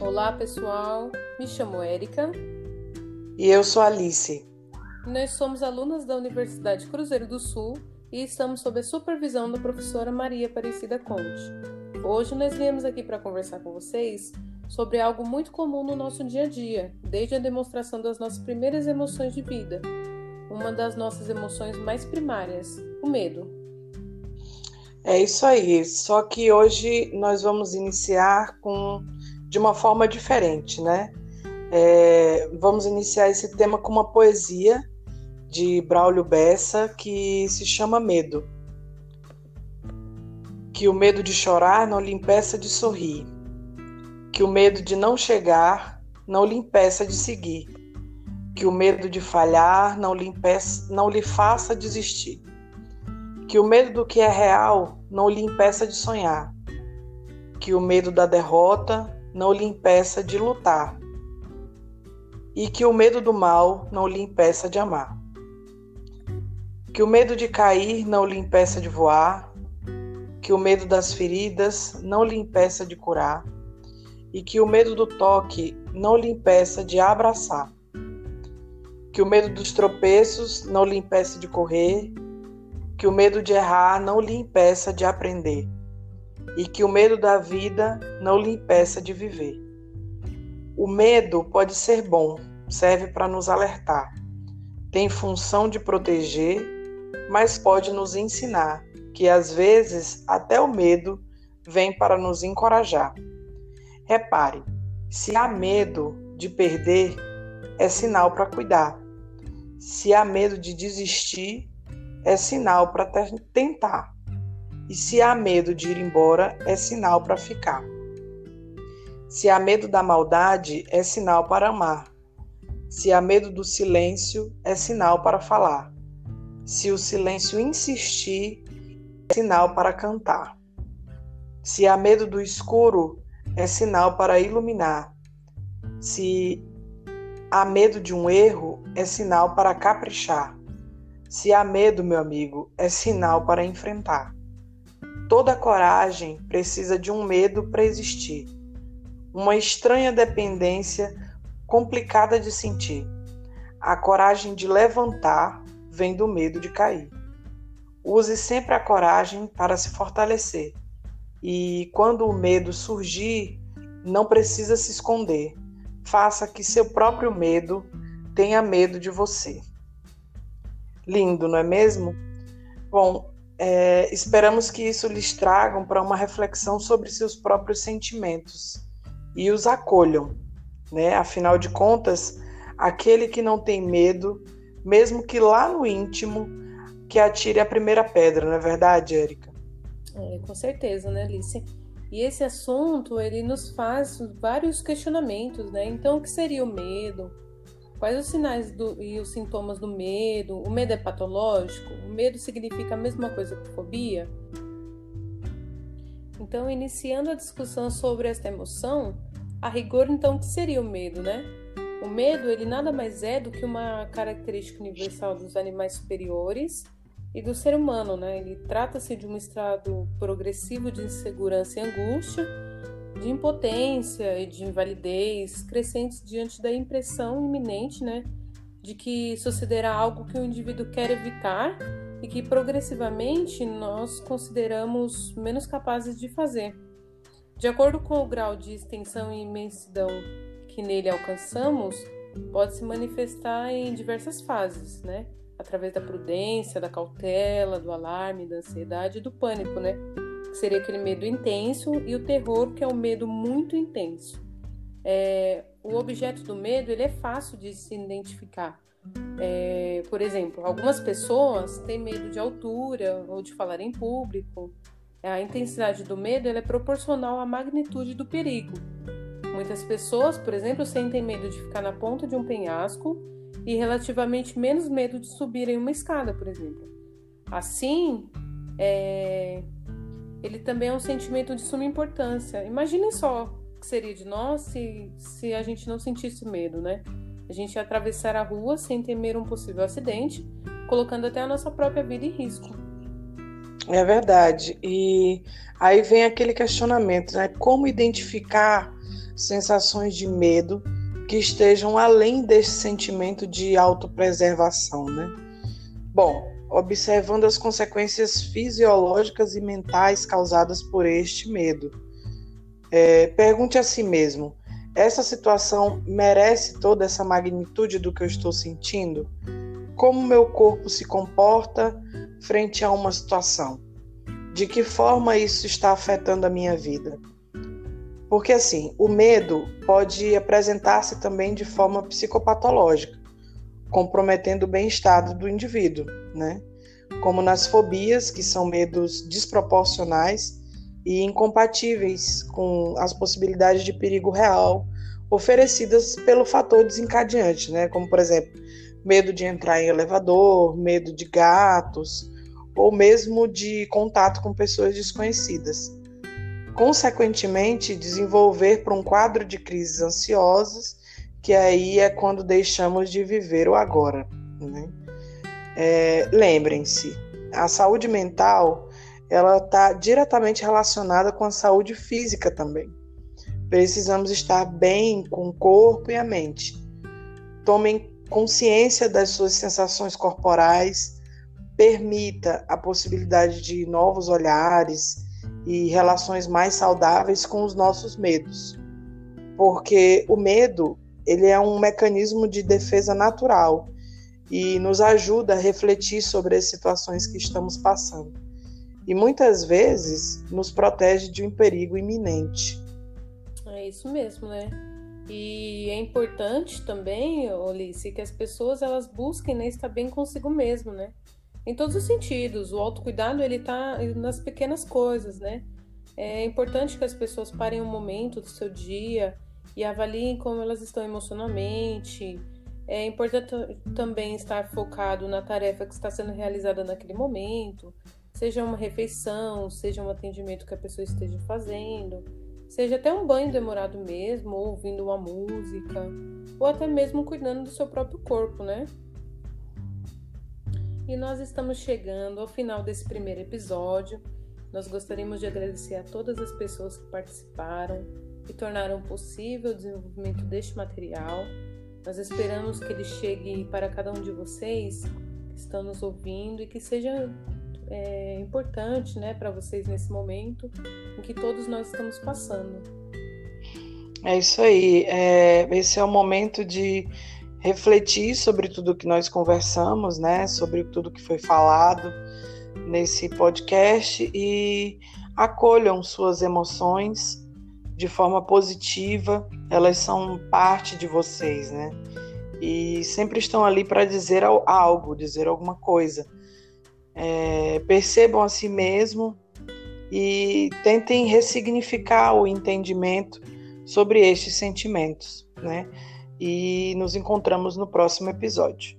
Olá, pessoal. Me chamo Érica. E eu sou Alice. Nós somos alunas da Universidade Cruzeiro do Sul e estamos sob a supervisão da professora Maria Aparecida Conte. Hoje nós viemos aqui para conversar com vocês sobre algo muito comum no nosso dia a dia, desde a demonstração das nossas primeiras emoções de vida. Uma das nossas emoções mais primárias, o medo. É isso aí, só que hoje nós vamos iniciar com de uma forma diferente, né? É, vamos iniciar esse tema com uma poesia de Braulio Bessa que se chama Medo. Que o medo de chorar não lhe impeça de sorrir. Que o medo de não chegar não lhe impeça de seguir. Que o medo de falhar não lhe, impeça, não lhe faça desistir. Que o medo do que é real não lhe impeça de sonhar. Que o medo da derrota não lhe impeça de lutar, e que o medo do mal não lhe impeça de amar. Que o medo de cair não lhe impeça de voar, que o medo das feridas não lhe impeça de curar, e que o medo do toque não lhe impeça de abraçar. Que o medo dos tropeços não lhe impeça de correr, que o medo de errar não lhe impeça de aprender e que o medo da vida não lhe impeça de viver. O medo pode ser bom, serve para nos alertar, tem função de proteger, mas pode nos ensinar que às vezes até o medo vem para nos encorajar. Repare, se há medo de perder, é sinal para cuidar. Se há medo de desistir, é sinal para tentar. E se há medo de ir embora, é sinal para ficar. Se há medo da maldade, é sinal para amar. Se há medo do silêncio, é sinal para falar. Se o silêncio insistir, é sinal para cantar. Se há medo do escuro, é sinal para iluminar. Se há medo de um erro, é sinal para caprichar. Se há medo, meu amigo, é sinal para enfrentar. Toda coragem precisa de um medo para existir, uma estranha dependência complicada de sentir. A coragem de levantar vem do medo de cair. Use sempre a coragem para se fortalecer. E quando o medo surgir, não precisa se esconder. Faça que seu próprio medo tenha medo de você. Lindo, não é mesmo? Bom, é, esperamos que isso lhes tragam para uma reflexão sobre seus próprios sentimentos e os acolham. Né? Afinal de contas, aquele que não tem medo, mesmo que lá no íntimo, que atire a primeira pedra, não é verdade, Érica? É, com certeza, né, Alice? E esse assunto, ele nos faz vários questionamentos, né? Então, o que seria o medo? Quais os sinais do, e os sintomas do medo? O medo é patológico? O medo significa a mesma coisa que fobia? Então, iniciando a discussão sobre esta emoção, a rigor, então, o que seria o medo, né? O medo, ele nada mais é do que uma característica universal dos animais superiores e do ser humano, né? Ele trata-se de um estado progressivo de insegurança e angústia, de impotência e de invalidez crescentes diante da impressão iminente, né, de que sucederá algo que o indivíduo quer evitar e que progressivamente nós consideramos menos capazes de fazer. De acordo com o grau de extensão e imensidão que nele alcançamos, pode se manifestar em diversas fases, né? Através da prudência, da cautela, do alarme, da ansiedade e do pânico, né? Que seria aquele medo intenso, e o terror, que é o medo muito intenso. É, o objeto do medo ele é fácil de se identificar. É, por exemplo, algumas pessoas têm medo de altura ou de falar em público. A intensidade do medo é proporcional à magnitude do perigo. Muitas pessoas, por exemplo, sentem medo de ficar na ponta de um penhasco e relativamente menos medo de subir em uma escada, por exemplo. Assim, é, ele também é um sentimento de suma importância. Imaginem só o que seria de nós se, se a gente não sentisse medo, né? A gente ia atravessar a rua sem temer um possível acidente, colocando até a nossa própria vida em risco. É verdade. E aí vem aquele questionamento, né? Como identificar sensações de medo que estejam além desse sentimento de autopreservação, né? Bom, observando as consequências fisiológicas e mentais causadas por este medo. É, pergunte a si mesmo: essa situação merece toda essa magnitude do que eu estou sentindo? Como meu corpo se comporta frente a uma situação? De que forma isso está afetando a minha vida? Porque assim, o medo pode apresentar-se também de forma psicopatológica, comprometendo o bem-estar do indivíduo, né? Como nas fobias, que são medos desproporcionais e incompatíveis com as possibilidades de perigo real oferecidas pelo fator desencadeante, né? Como por exemplo, medo de entrar em elevador, medo de gatos, ou mesmo de contato com pessoas desconhecidas. Consequentemente, desenvolver para um quadro de crises ansiosas, que aí é quando deixamos de viver o agora. Né? É, Lembrem-se, a saúde mental ela está diretamente relacionada com a saúde física também. Precisamos estar bem com o corpo e a mente. Tomem consciência das suas sensações corporais, permita a possibilidade de novos olhares e relações mais saudáveis com os nossos medos. Porque o medo, ele é um mecanismo de defesa natural e nos ajuda a refletir sobre as situações que estamos passando. E muitas vezes nos protege de um perigo iminente. É isso mesmo, né? E é importante também, Olice, que as pessoas elas busquem né, estar bem consigo mesmo, né? Em todos os sentidos. O autocuidado ele tá nas pequenas coisas, né? É importante que as pessoas parem um momento do seu dia e avaliem como elas estão emocionalmente. É importante também estar focado na tarefa que está sendo realizada naquele momento, seja uma refeição, seja um atendimento que a pessoa esteja fazendo Seja até um banho demorado mesmo, ou ouvindo uma música, ou até mesmo cuidando do seu próprio corpo, né? E nós estamos chegando ao final desse primeiro episódio. Nós gostaríamos de agradecer a todas as pessoas que participaram e tornaram possível o desenvolvimento deste material. Nós esperamos que ele chegue para cada um de vocês que estão nos ouvindo e que seja é, importante né, para vocês nesse momento em que todos nós estamos passando. É isso aí. É, esse é o momento de refletir sobre tudo que nós conversamos, né? Sobre tudo que foi falado nesse podcast e acolham suas emoções de forma positiva. Elas são parte de vocês, né? E sempre estão ali para dizer algo, dizer alguma coisa é, percebam a si mesmo e tentem ressignificar o entendimento sobre estes sentimentos, né? E nos encontramos no próximo episódio.